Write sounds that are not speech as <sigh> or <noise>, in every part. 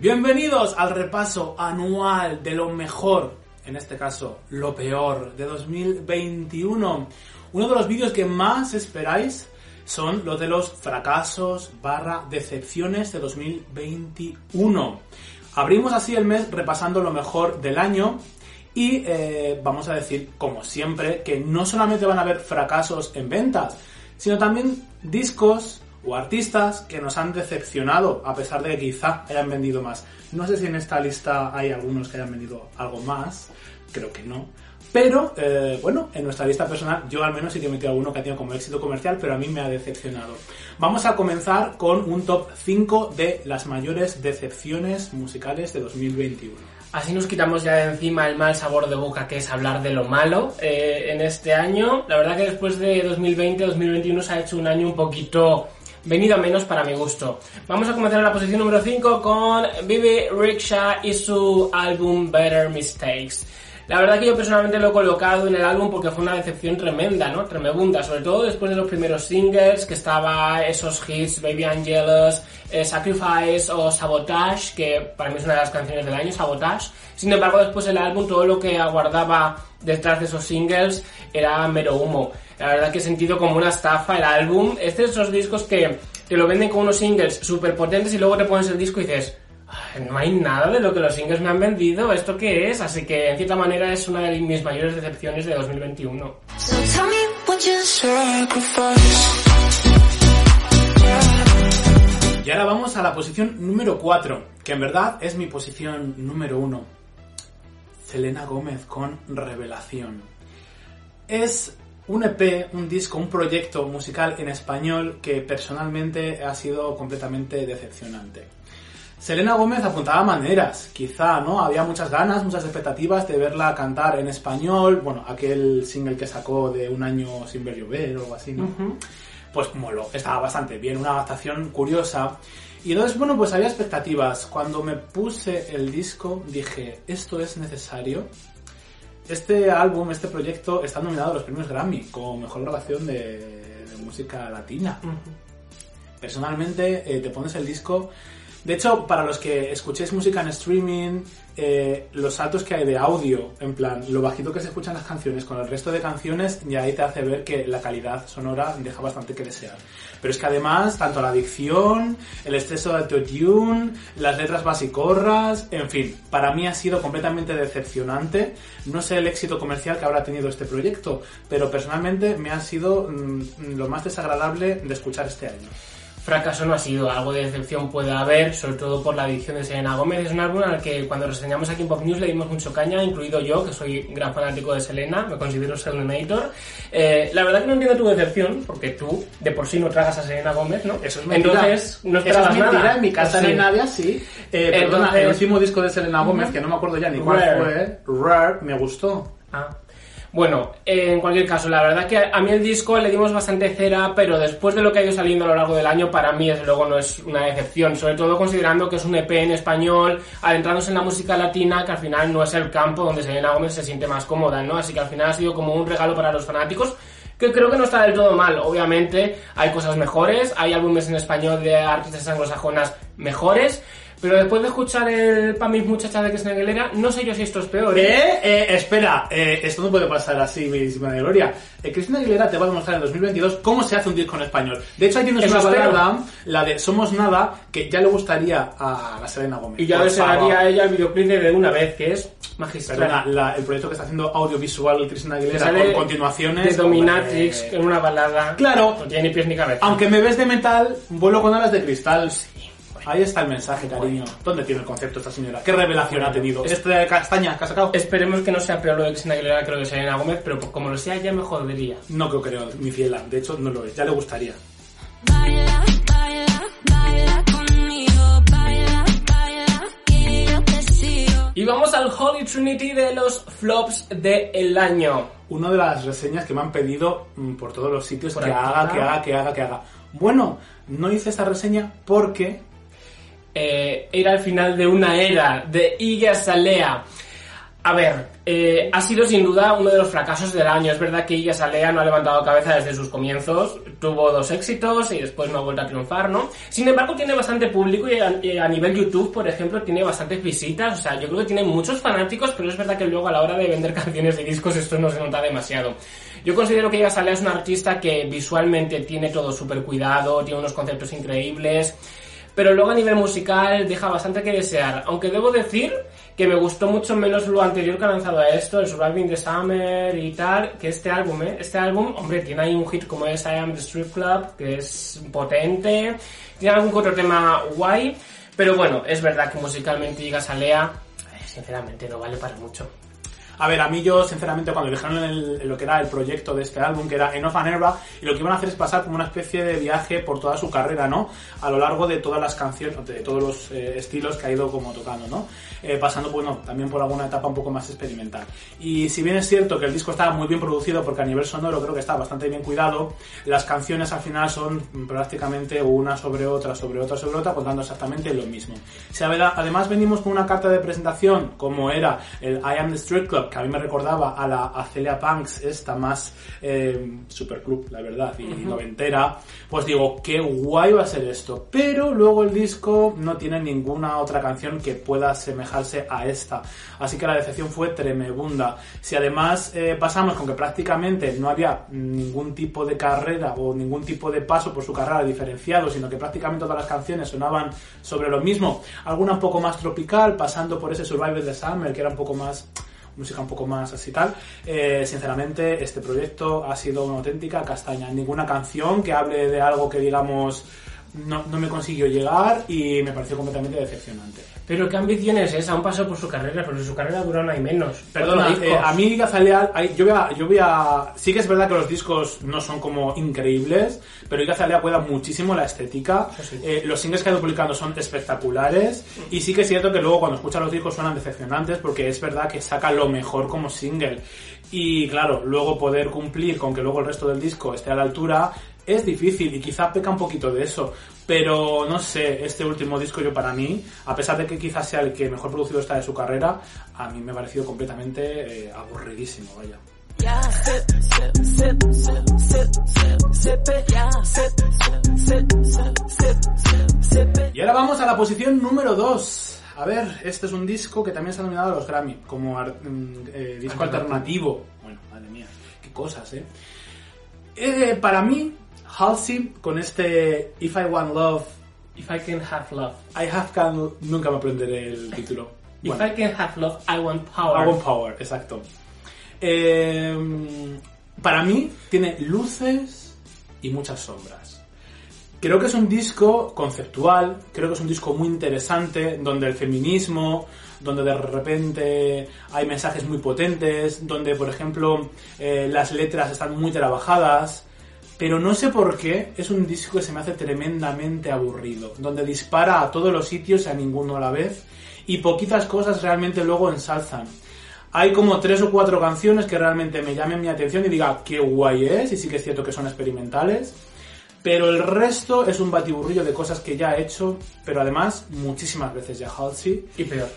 Bienvenidos al repaso anual de lo mejor, en este caso lo peor, de 2021. Uno de los vídeos que más esperáis son los de los fracasos barra decepciones de 2021. Abrimos así el mes repasando lo mejor del año y eh, vamos a decir, como siempre, que no solamente van a haber fracasos en ventas, sino también discos artistas que nos han decepcionado, a pesar de que quizá hayan vendido más. No sé si en esta lista hay algunos que hayan vendido algo más, creo que no. Pero, eh, bueno, en nuestra lista personal, yo al menos sí que he metido alguno que ha tenido como éxito comercial, pero a mí me ha decepcionado. Vamos a comenzar con un top 5 de las mayores decepciones musicales de 2021. Así nos quitamos ya de encima el mal sabor de boca que es hablar de lo malo eh, en este año. La verdad que después de 2020-2021 se ha hecho un año un poquito venido menos para mi gusto. Vamos a comenzar en la posición número 5 con Bibi Rickshaw y su álbum Better Mistakes. La verdad que yo personalmente lo he colocado en el álbum porque fue una decepción tremenda, ¿no? Tremenda, sobre todo después de los primeros singles, que estaba esos hits Baby Angelus, eh, Sacrifice o Sabotage, que para mí es una de las canciones del año, Sabotage. Sin embargo, después el álbum, todo lo que aguardaba detrás de esos singles era mero humo. La verdad que he sentido como una estafa el álbum. Este es esos discos que te lo venden con unos singles súper potentes y luego te pones el disco y dices, no hay nada de lo que los singles me han vendido, ¿esto qué es? Así que en cierta manera es una de mis mayores decepciones de 2021. Y ahora vamos a la posición número 4, que en verdad es mi posición número 1. Selena Gómez con Revelación. Es un EP, un disco, un proyecto musical en español que personalmente ha sido completamente decepcionante. Selena Gómez apuntaba maneras, quizá, ¿no? Había muchas ganas, muchas expectativas de verla cantar en español, bueno, aquel single que sacó de un año sin ver llover o algo así, ¿no? Pues moló, estaba bastante bien, una adaptación curiosa. Y entonces, bueno, pues había expectativas. Cuando me puse el disco dije, esto es necesario. Este álbum, este proyecto está nominado a los premios Grammy como mejor grabación de, música latina. Personalmente, eh, te pones el disco de hecho, para los que escuchéis música en streaming, eh, los saltos que hay de audio, en plan, lo bajito que se escuchan las canciones con el resto de canciones, ya ahí te hace ver que la calidad sonora deja bastante que desear. Pero es que además, tanto la dicción, el exceso de autotune, las letras basicorras, en fin, para mí ha sido completamente decepcionante. No sé el éxito comercial que habrá tenido este proyecto, pero personalmente me ha sido mm, lo más desagradable de escuchar este año fracaso no ha sido, algo de decepción puede haber, sobre todo por la edición de Selena Gómez. Es un álbum al que cuando reseñamos aquí en Pop News le dimos mucho caña, incluido yo, que soy gran fanático de Selena, me considero Selenator. Eh, la verdad que no entiendo tu decepción, porque tú de por sí no tragas a Selena Gómez, ¿no? Eso es mentira. Entonces, no esperabas Eso es mentira, nada. en mi casa Sí. no hay nadie así. Eh, perdona, el último disco de Selena Gómez, que no me acuerdo ya ni cuál Rare. fue, Rare, me gustó. Ah. Bueno, eh, en cualquier caso, la verdad que a mí el disco le dimos bastante cera, pero después de lo que ha ido saliendo a lo largo del año, para mí desde luego no es una decepción, sobre todo considerando que es un EP en español, adentrándose en la música latina, que al final no es el campo donde Selena Gómez se siente más cómoda, ¿no? Así que al final ha sido como un regalo para los fanáticos, que creo que no está del todo mal. Obviamente hay cosas mejores, hay álbumes en español de artistas anglosajonas mejores, pero después de escuchar el Pa' mis muchachas de Cristina Aguilera, no sé yo si esto es peor, ¿eh? Eh, eh, espera, eh, esto no puede pasar así, misma de gloria. Eh, Cristina Aguilera te va a demostrar en 2022 cómo se hace un disco en español. De hecho, ahí tienes Eso una espero. balada, la de Somos Nada, que ya le gustaría a la Selena Gómez. Y ya desearía a ella el videoclip de una vez, que es magistral. Perdona, la- el proyecto que está haciendo audiovisual Cristina Aguilera con continuaciones. de Dominatrix en una balada. Claro. No tiene ni pies ni cabeza. Aunque me ves de metal, vuelo con alas de cristal. Ahí está el mensaje, cariño. ¿Dónde tiene el concepto esta señora? ¿Qué revelación ha tenido? ¿Este castaña que ha sacado? Esperemos que no sea peor lo de Cristina Aguilera que lo de Selena Gómez, pero como lo sea ya me jodería. No creo, creo, mi fiela. De hecho, no lo es. Ya le gustaría. Baila, baila, baila conmigo, baila, baila, y yo te sigo. Y vamos al Holy Trinity de los flops del año. Una de las reseñas que me han pedido mm, por todos los sitios Por que aquí, haga, que haga, que haga, que haga. Bueno, no hice esta reseña porque eh, era el final de una era de Iggy Azalea. A ver, eh, ha sido sin duda uno de los fracasos del año. Es verdad que Iggy Azalea no ha levantado cabeza desde sus comienzos. Tuvo dos éxitos y después no ha vuelto a triunfar, ¿no? Sin embargo, tiene bastante público y a, nivel YouTube, por ejemplo, tiene bastantes visitas. O sea, yo creo que tiene muchos fanáticos, pero es verdad que luego a la hora de vender <laughs> canciones y discos esto no se nota demasiado. Yo considero que Iggy Azalea es una artista que visualmente tiene todo súper cuidado, tiene unos conceptos increíbles pero luego a nivel musical deja bastante que desear. Aunque debo decir que me gustó mucho menos lo anterior que ha lanzado a esto, el Surviving the Summer y tal, que este álbum, ¿eh? Este álbum, hombre, tiene ahí un hit como es I Am the Strip Club, que es potente, tiene algún otro tema guay, pero bueno, es verdad que musicalmente llega Salea, sinceramente no vale para mucho. A ver, a mí yo, sinceramente, cuando dijeron lo que era el proyecto de este álbum, que era Enough and Era, y lo que iban a hacer es pasar como una especie de viaje por toda su carrera, ¿no? A lo largo de todas las canciones, de todos los eh, estilos que ha ido como tocando, ¿no? Eh, pasando, bueno, también por alguna etapa un poco más experimental. Y si bien es cierto que el disco estaba muy bien producido, porque a nivel sonoro creo que está bastante bien cuidado, las canciones al final son prácticamente una sobre otra, sobre otra, sobre otra, contando exactamente lo mismo. Si además venimos con una carta de presentación, como era el I Am the Street Club, que a mí me recordaba a la Acelia Punks, esta más eh, superclub, la verdad, y noventera, pues digo, qué guay va a ser esto. Pero luego el disco no tiene ninguna otra canción que pueda asemejarse a esta. Así que la decepción fue tremebunda. Si además eh, pasamos con que prácticamente no había ningún tipo de carrera o ningún tipo de paso por su carrera diferenciado, sino que prácticamente todas las canciones sonaban sobre lo mismo, alguna un poco más tropical, pasando por ese Survivor the Summer, que era un poco más música un poco más así tal. Eh, sinceramente, este proyecto ha sido una auténtica castaña. Ninguna canción que hable de algo que digamos no, no me consiguió llegar y me pareció completamente decepcionante. Pero qué ambición es esa, un paso por su carrera, pero su carrera dura no hay menos. Perdona, eh, a mí Gazaleal, hay- yo voy a, yo voy a... Sí que es verdad que los discos no son como increíbles, pero Gazalea cuida muchísimo la estética. Sí. Eh, los singles que ha ido publicando son espectaculares. Y sí que es cierto que luego cuando escuchas los discos suenan decepcionantes porque es verdad que saca lo mejor como single. Y claro, luego poder cumplir con que luego el resto del disco esté a la altura es difícil y quizá peca un poquito de eso. Pero no sé, este último disco yo para mí, a pesar de que quizás sea el que mejor producido está de su carrera, a mí me ha parecido completamente eh, aburridísimo, vaya. Y ahora vamos a la posición número 2. A ver, este es un disco que también se ha nominado a los Grammy como ar- mm, eh, disco alternativo. Bueno, madre mía, qué cosas, ¿eh? Eh, para mí, Halsey con este If I Want Love, If I can have love. I Have Can... Nunca me aprenderé el título. If Bueno. I can have love, I want power. I Want Power, exacto. Eh, para mí tiene luces y muchas sombras. Creo que es un disco conceptual, creo que es un disco muy interesante, donde el feminismo, donde de repente hay mensajes muy potentes, donde por ejemplo eh, las letras están muy trabajadas, pero no sé por qué es un disco que se me hace tremendamente aburrido, donde dispara a todos los sitios y a ninguno a la vez, y poquitas cosas realmente luego ensalzan. Hay como tres o cuatro canciones que realmente me llamen mi atención y diga qué guay es, y sí que es cierto que son experimentales, pero el resto es un batiburrillo de cosas que ya ha hecho, pero además muchísimas veces ya Halsey, Y peor.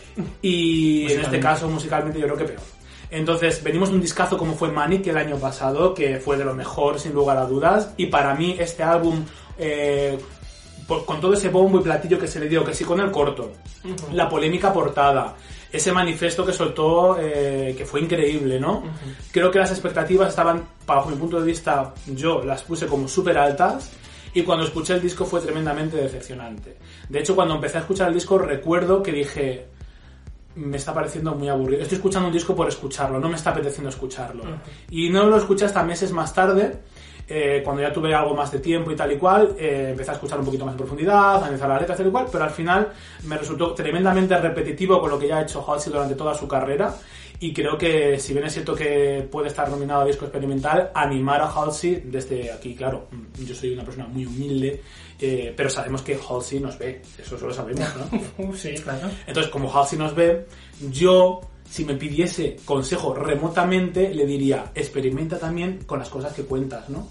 y en este caso musicalmente yo creo que peor. Entonces, venimos de un discazo como fue Manic el año pasado, que fue de lo mejor sin lugar a dudas, y para mí este álbum, eh, por- con todo ese bombo y platillo que se le dio, que sí con el corto, la polémica portada, ese manifiesto que soltó, eh, que fue increíble, ¿no? Creo que las expectativas estaban, bajo mi punto de vista, yo las puse como súper altas, y cuando escuché el disco fue tremendamente decepcionante. De hecho, cuando empecé a escuchar el disco recuerdo que dije, me está pareciendo muy aburrido. Estoy escuchando un disco por escucharlo, no me está apeteciendo escucharlo. Y no lo escuché hasta meses más tarde, eh, cuando ya tuve algo más de tiempo y tal y cual, eh, empecé a escuchar un poquito más en profundidad, a analizar las letras tal y cual, pero al final me resultó tremendamente repetitivo con lo que ya ha hecho Halsey durante toda su carrera. Y creo que, si bien es cierto que puede estar nominado a disco experimental, animar a Halsey desde aquí, claro, mm, yo soy una persona muy humilde, eh, pero sabemos que Halsey nos ve, eso lo sabemos, ¿no? <laughs> Sí, claro. Entonces, como Halsey nos ve, yo, si me pidiese consejo remotamente, le diría, experimenta también con las cosas que cuentas, ¿no?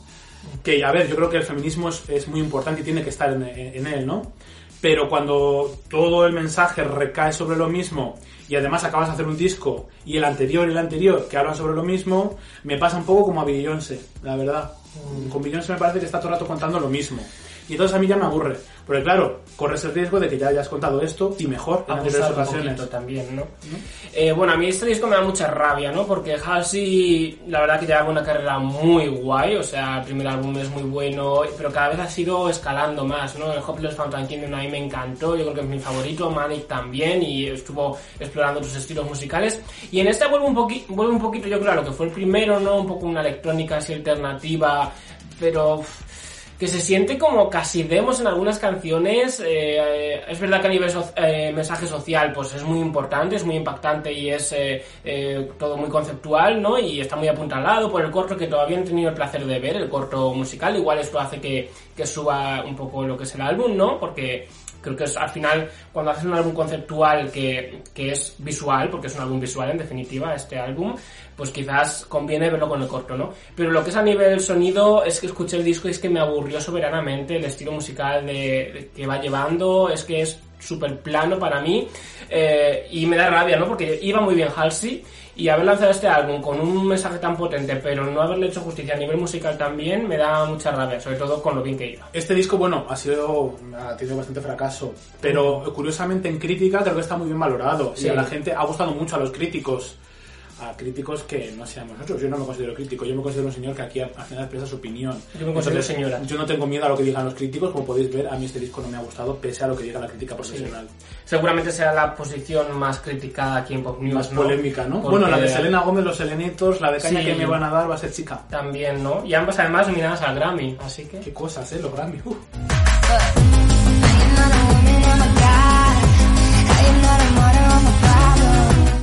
Que, a ver, yo creo que el feminismo es, es muy importante y tiene que estar en, en él, ¿no? Pero cuando todo el mensaje recae sobre lo mismo y además acabas de hacer un disco y el anterior y el anterior que hablan sobre lo mismo, me pasa un poco como a Beyoncé, la verdad. Con Beyoncé me parece que está todo el rato contando lo mismo. Y entonces a mí ya me aburre. Porque claro, corres el riesgo de que ya hayas contado esto y mejor en un ocasiones. también, ¿no? Eh, bueno, a mí este disco me da mucha rabia, ¿no? Porque Halsey, la verdad que llevaba una carrera muy guay, o sea, el primer álbum es muy bueno, pero cada vez ha sido escalando más, ¿no? El Hopeless Fountain Kingdom a mí me encantó, yo creo que es mi favorito, Manic también, y estuvo explorando otros estilos musicales. Y en este vuelve un, poqui- vuelve un poquito, yo creo, a lo que fue el primero, ¿no? Un poco una electrónica así alternativa, pero que se siente como casi demos en algunas canciones. eh, es verdad que a nivel so- eh, mensaje social, pues es muy importante, es muy impactante y es eh, eh, todo muy conceptual, ¿no? Y está muy apuntalado por el corto que todavía no he tenido el placer de ver, el corto musical. Igual esto hace que, que suba un poco lo que es el álbum, ¿no? Porque creo que es al final cuando haces un álbum conceptual que, que es visual, porque es un álbum visual en definitiva este álbum, pues quizás conviene verlo con el corto, ¿no? Pero lo que es a nivel sonido es que escuché el disco y es que me aburrió soberanamente el estilo musical de, que va llevando, es que es súper plano para mí eh, y me da rabia, ¿no? Porque iba muy bien Halsey y haber lanzado este álbum con un mensaje tan potente pero no haberle hecho justicia a nivel musical también me da mucha rabia, sobre todo con lo bien que iba. Este disco, bueno, ha sido ha tenido bastante fracaso, pero curiosamente en crítica creo que está muy bien valorado Sí. y a la gente ha gustado mucho a los críticos, a críticos que no seamos nosotros. Yo no me considero crítico, yo me considero un señor que aquí al al final expresa su opinión. Yo me considero señora. Yo no tengo miedo a lo que digan los críticos, como podéis ver, a mí este disco no me ha gustado pese a lo que diga la crítica profesional. Seguramente será la posición más criticada aquí en Pop News, Más ¿no? polémica, ¿no? Porque Bueno, la de Selena Gómez, los Selenitos, la de caña Sí. que me van a dar va a ser chica. También, ¿no? Y ambas además nominadas al Grammy, así que... Qué cosas, eh, los Grammy. uf.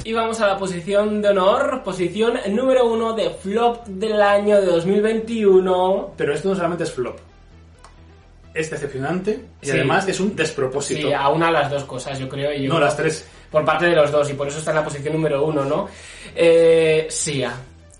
Y vamos a la posición de honor, posición número uno de flop del año de 2021. Pero esto no solamente es flop. Es decepcionante y Sí. además es un despropósito. Sí, a una de las dos cosas, yo creo. Y yo No, las tres. Por parte de los dos, y por eso está en la posición número uno, ¿no? Eh, Sia.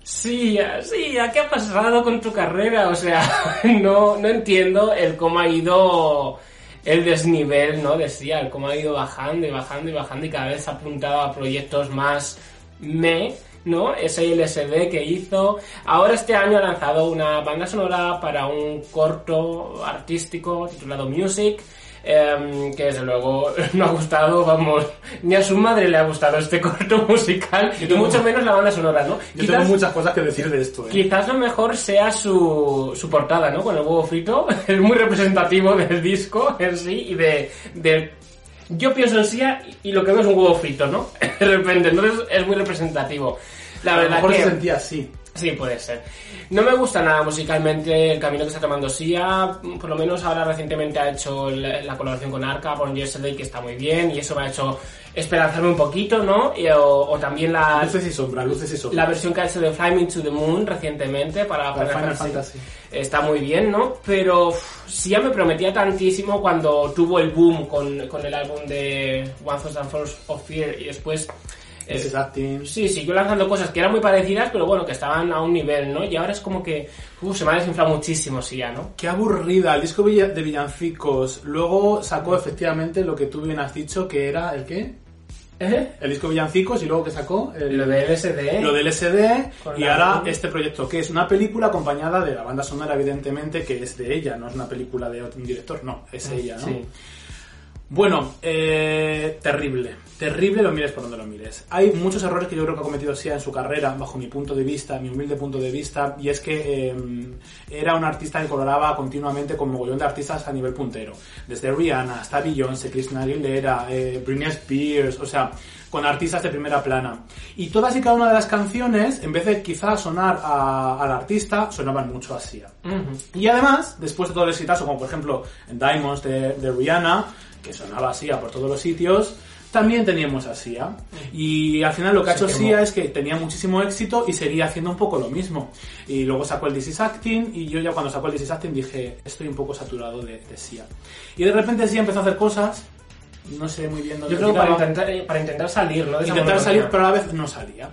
Sia, Sia, ¿qué ha pasado con tu carrera? O sea, <laughs> no, no entiendo el cómo ha ido el desnivel, ¿no? De Sia, el cómo ha ido bajando y bajando y bajando y cada vez ha apuntado a proyectos más me, ¿no? Ese LSD que hizo. Ahora este año ha lanzado una banda sonora para un corto artístico titulado Music. Em, que desde luego <laughs> no ha gustado, vamos, ni a su madre le ha gustado este <laughs> corto musical, y mucho menos la banda sonora, ¿no? Yo tengo muchas cosas que decir de esto, eh. Quizás lo mejor sea su, su portada, ¿no? Con el huevo frito. <laughs> Es muy representativo del disco en sí y de, de- Yo pienso en sí y lo que veo es un huevo frito, ¿no? De repente, entonces es muy representativo. La a lo verdad mejor que... se sentía así. Sí, puede ser. No me gusta nada musicalmente el camino que está tomando Sia. Por lo menos ahora recientemente ha hecho la, la colaboración con Arca, con Yesterday, que está muy bien. Y eso me ha hecho esperanzarme un poquito, ¿no? Y, o, o también la, Luces y sombras, luces y la sombras. versión que ha hecho de Fly Me to the Moon recientemente para Para Final Fantasy. Fantasy. Está muy bien, ¿no? Pero uf, Sia me prometía tantísimo cuando tuvo el boom con, con el álbum de One Thousand Force of Fear y después... eh, Ese es acting. Sí, siguió lanzando cosas que eran muy parecidas, pero bueno, que estaban a un nivel, ¿no? Y ahora es como que uf, se me ha desinflado muchísimo, sí, ya, ¿no? Qué aburrida, el disco de Villancicos. Luego sacó efectivamente lo que tú bien has dicho, que era el qué? ¿Eh? El disco Villancicos y luego que sacó el, Lo de LSD. lo del SD y ahora este proyecto que es una película acompañada de la banda sonora evidentemente que es de ella, no es una película de un director, no, es ella, ¿no? Sí. Bueno, eh, terrible. Terrible lo mires por donde lo mires. Hay muchos errores que yo creo que ha cometido Sia en su carrera, bajo mi punto de vista, mi humilde punto de vista, y es que eh, era un artista que coloraba continuamente con mogollón de artistas a nivel puntero. Desde Rihanna hasta Beyoncé, Christina Aguilera, eh, Britney Spears, o sea, con artistas de primera plana. Y todas y cada una de las canciones, en vez de quizás sonar a- al artista, sonaban mucho a Sia. Y además, después de todo el exitazo, como por ejemplo en Diamonds de, de Rihanna, que sonaba Sia por todos los sitios, también teníamos a Sia. Y al final lo que ha hecho. Sia es que tenía muchísimo éxito y seguía haciendo un poco lo mismo. Y luego sacó el This Is Acting y yo ya cuando sacó el This Is Acting dije, estoy un poco saturado de, de Sia. Y de repente Sia empezó a hacer cosas, no sé muy bien dónde Yo creo que para intentar, para intentar salir, ¿no? De Intentar salir, pero a la vez no salía.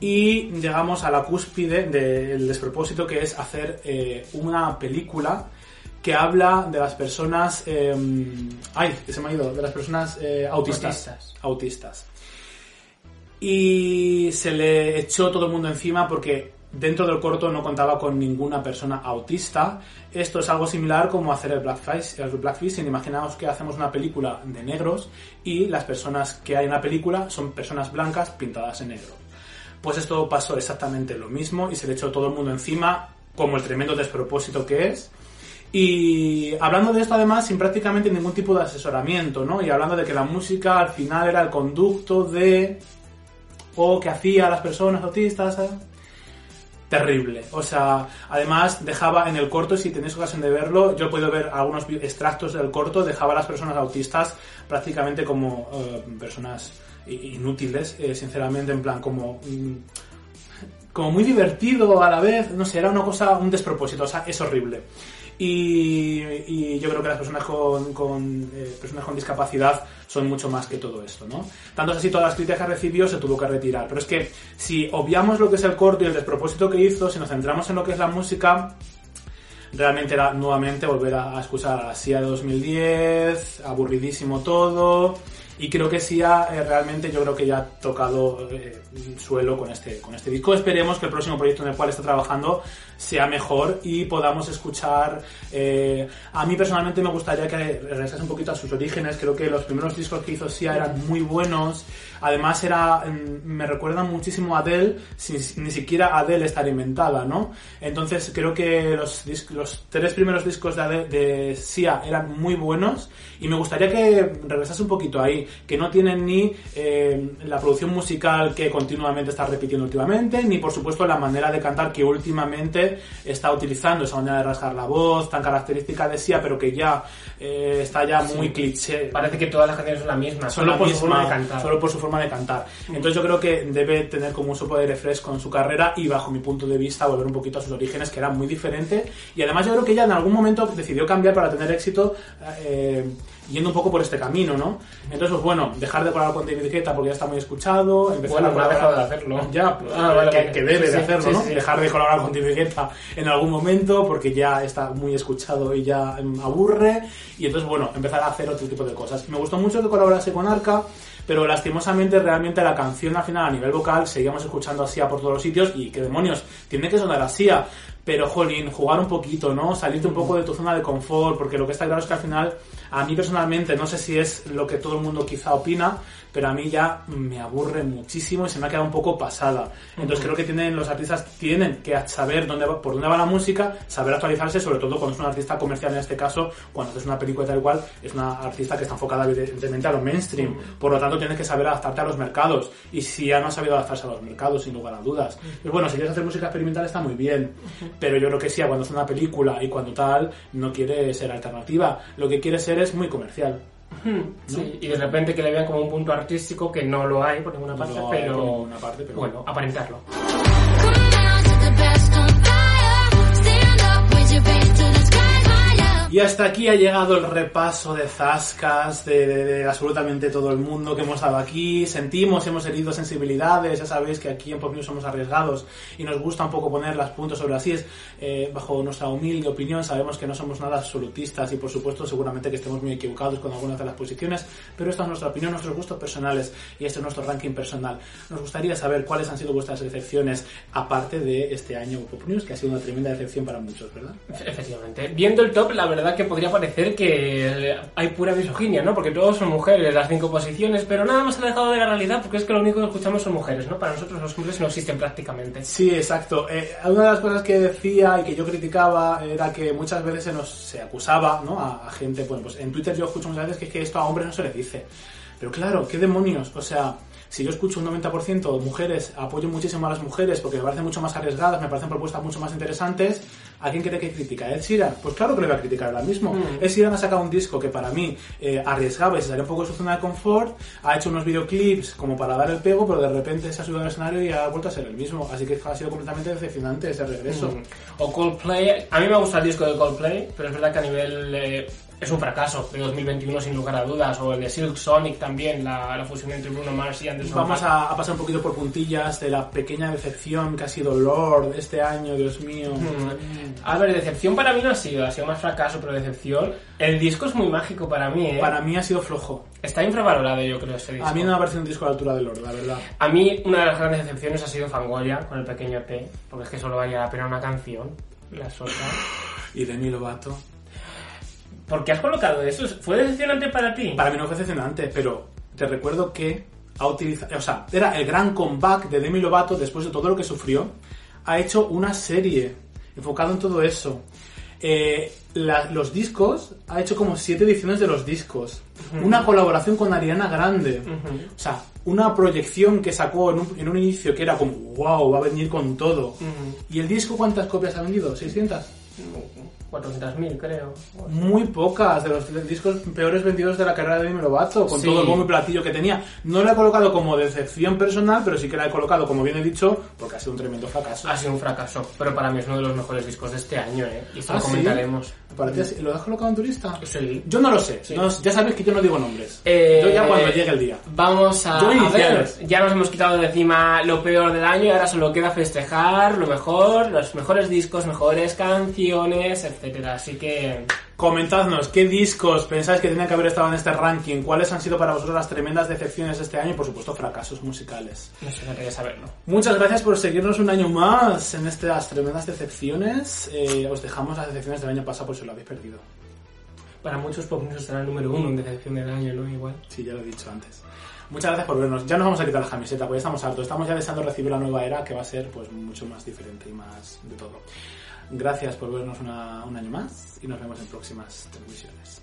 Y llegamos a la cúspide del despropósito que es hacer eh, una película que habla de las personas... eh, ay, que se me ha ido. De las personas eh, autistas. Autistas. Autistas. Y se le echó todo el mundo encima porque dentro del corto no contaba con ninguna persona autista. Esto es algo similar como hacer el blackface. El blackfacing. Imaginaos que hacemos una película de negros y las personas que hay en la película son personas blancas pintadas en negro. Pues esto pasó exactamente lo mismo y se le echó todo el mundo encima como el tremendo despropósito que es. Y hablando de esto además sin prácticamente ningún tipo de asesoramiento, ¿no? Y hablando de que la música al final era el conducto de... o que hacía a las personas autistas, terrible. O sea, además dejaba en el corto, si tenéis ocasión de verlo, yo puedo ver algunos extractos del corto, dejaba a las personas autistas prácticamente como eh, personas inútiles, eh, sinceramente, en plan como... mm, como muy divertido a la vez, no sé, era una cosa, un despropósito, o sea, es horrible. Y, y yo creo que las personas con, con, eh, personas con discapacidad son mucho más que todo esto, ¿no? Tanto así, todas las críticas que recibió se tuvo que retirar. Pero es que si obviamos lo que es el corto y el despropósito que hizo, si nos centramos en lo que es la música, realmente era nuevamente volver a, a escuchar a Sia de 2010, aburridísimo todo. Y creo que Sia eh, realmente yo creo que ya ha tocado eh, suelo con este, con este disco. Esperemos que el próximo proyecto en el cual está trabajando sea mejor y podamos escuchar... eh, a mí personalmente me gustaría que regresase un poquito a sus orígenes. Creo que los primeros discos que hizo Sia eran muy buenos. Además era mm, me recuerdan muchísimo a Adele, sin ni siquiera Adele estar inventada, ¿no? Entonces creo que los, tres primeros discos de, de Sia eran muy buenos y me gustaría que regresase un poquito ahí, que no tienen ni eh, la producción musical que continuamente está repitiendo últimamente, ni por supuesto la manera de cantar que últimamente está utilizando, esa manera de rasgar la voz tan característica de Sia, pero que ya eh, está ya muy cliché. Parece que todas las canciones son la misma, solo la por su forma de cantar. Solo por su forma de cantar. Entonces yo creo que debe tener como un soplo de aire fresco en su carrera y bajo mi punto de vista volver un poquito a sus orígenes que eran muy diferentes y además yo creo que ella en algún momento decidió cambiar para tener éxito eh, yendo un poco por este camino, ¿no? Entonces pues bueno, dejar de colaborar con David Guetta porque ya está muy escuchado, empezar Bueno, a dejado de hacerlo. Ya, Ah, vale, que, vale. que debe Sí, de hacerlo, sí, ¿no? sí. Dejar de colaborar con David Guetta en algún momento porque ya está muy escuchado y ya mm, aburre y entonces bueno, empezar a hacer otro tipo de cosas. Me gustó mucho que colaborase con Arca, pero lastimosamente realmente la canción al final a nivel vocal seguíamos escuchando a Sia por todos los sitios y que demonios, tiene que sonar a Sia, pero jolín, jugar un poquito, ¿no? Salirte un poco de tu zona de confort, porque lo que está claro es que al final, a mí personalmente, no sé si es lo que todo el mundo quizá opina, pero a mí ya me aburre muchísimo y se me ha quedado un poco pasada. Entonces creo que tienen los artistas tienen que saber dónde va- por dónde va la música, saber actualizarse, sobre todo cuando es un artista comercial en este caso, cuando haces una película tal cual, es una artista que está enfocada evidentemente a lo mainstream. Por lo tanto, tienes que saber adaptarte a los mercados. Y si ya no ha sabido adaptarse a los mercados, sin lugar a dudas. Pues bueno, si quieres hacer música experimental está muy bien, pero yo creo que sí, cuando es una película y cuando tal, no quiere ser alternativa. Lo que quiere ser es muy comercial. Sí, y de repente que le vean como un punto artístico que no lo hay por ninguna parte, lo hay pero, por ninguna parte, pero- bueno, aparentarlo. Y hasta aquí ha llegado el repaso de zascas de, de- de absolutamente todo el mundo que hemos dado aquí. Sentimos, hemos herido sensibilidades. Ya sabéis que aquí en Pop News somos arriesgados y nos gusta un poco poner las puntos sobre las is. Eh, bajo nuestra humilde opinión, sabemos que no somos nada absolutistas y, por supuesto, seguramente que estemos muy equivocados con algunas de las posiciones, pero esta es nuestra opinión, nuestros gustos personales y este es nuestro ranking personal. Nos gustaría saber cuáles han sido vuestras decepciones, aparte de este año Pop News, que ha sido una tremenda decepción para muchos, ¿verdad? Efectivamente. Viendo el top, la verdad verdad que podría parecer que hay pura misoginia, ¿no? Porque todos son mujeres, las cinco posiciones, pero nada más alejado de la realidad porque es que lo único que escuchamos son mujeres, ¿no? Para nosotros los hombres no existen prácticamente. Sí, exacto. Eh, una de las cosas que decía y que yo criticaba era que muchas veces se nos se acusaba ¿no? a, a gente, bueno, pues en Twitter yo escucho muchas veces que, es que esto a hombres no se les dice. Pero claro, ¿qué demonios? O sea, si yo escucho un 90% de mujeres, apoyo muchísimo a las mujeres porque me parecen mucho más arriesgadas, me parecen propuestas mucho más interesantes, ¿a quién quiere que critica? ¿A Ed Sheeran? Pues claro que le voy a criticar ahora mismo. Mm. Ed Sheeran ha sacado un disco que para mí eh, arriesgaba y se salió un poco de su zona de confort, ha hecho unos videoclips como para dar el pego, pero de repente se ha subido al escenario y ha vuelto a ser el mismo. Así que ha sido completamente decepcionante ese regreso. Mm. O Coldplay, a mí me gusta el disco de Coldplay, pero es verdad que a nivel eh, es un fracaso de 2021 sin lugar a dudas, o el de Silk Sonic también, la, la fusión entre Bruno Mars y Anderson Vamos a, a pasar un poquito por puntillas de la pequeña decepción que ha sido Lord este año, Dios mío. Mm. A ver, decepción para mí no ha sido, ha sido más fracaso, pero decepción. El disco es muy mágico para mí, ¿eh? Para mí ha sido flojo. Está infravalorado, yo creo, este disco. A mí no me ha parecido un disco a la altura de Lord, la verdad. A mí una de las grandes decepciones ha sido Fangoria con el pequeño EP, porque es que solo valía la pena una canción, la otra. Y Demi Lovato. ¿Por qué has colocado eso? ¿Fue decepcionante para ti? Para mí no fue decepcionante, pero te recuerdo que ha utilizado, o sea, era el gran comeback de Demi Lovato después de todo lo que sufrió. Ha hecho una serie enfocado en todo eso. Eh, la- los discos, ha hecho como siete ediciones de los discos. Una colaboración con Ariana Grande. Ujú. O sea, una proyección que sacó en un, en un inicio que era como, wow, va a venir con todo. Ujú. ¿Y el disco cuántas copias ha vendido? ¿600? 400.000, creo. Muy pocas de los discos peores vendidos de la carrera de Demi Lovato, con Sí. todo el bombo y platillo que tenía. No la he colocado como decepción personal, pero sí que la he colocado, como bien he dicho, porque ha sido un tremendo fracaso. Ha sido un fracaso, pero para mí es uno de los mejores discos de este año, ¿eh? Y esto ¿Ah, lo sí? comentaremos. ¿Lo has colocado en tu lista? Sí. Yo no lo sé. Sí. No- ya sabes que yo no digo nombres. Eh, yo ya cuando llegue el día. Vamos a, Yo a ver, ya nos hemos quitado de encima lo peor del año y ahora solo queda festejar lo mejor, los mejores discos, mejores canciones, etcétera. Así que Comentadnos qué discos pensáis que tenían que haber estado en este ranking, cuáles han sido para vosotros las tremendas decepciones de este año y, por supuesto, fracasos musicales. no sé, no quería saberlo. Muchas gracias por seguirnos un año más en estas tremendas decepciones. Eh, os dejamos las decepciones del año pasado por si lo habéis perdido. Para muchos Pop será el número uno en decepción del año, ¿no? Igual. Sí, ya lo he dicho antes. Muchas gracias por vernos. Ya nos vamos a quitar la camiseta, porque estamos hartos. Estamos ya deseando recibir la nueva era, que va a ser pues mucho más diferente y más de todo. Gracias por vernos un año más y nos vemos en próximas televisiones.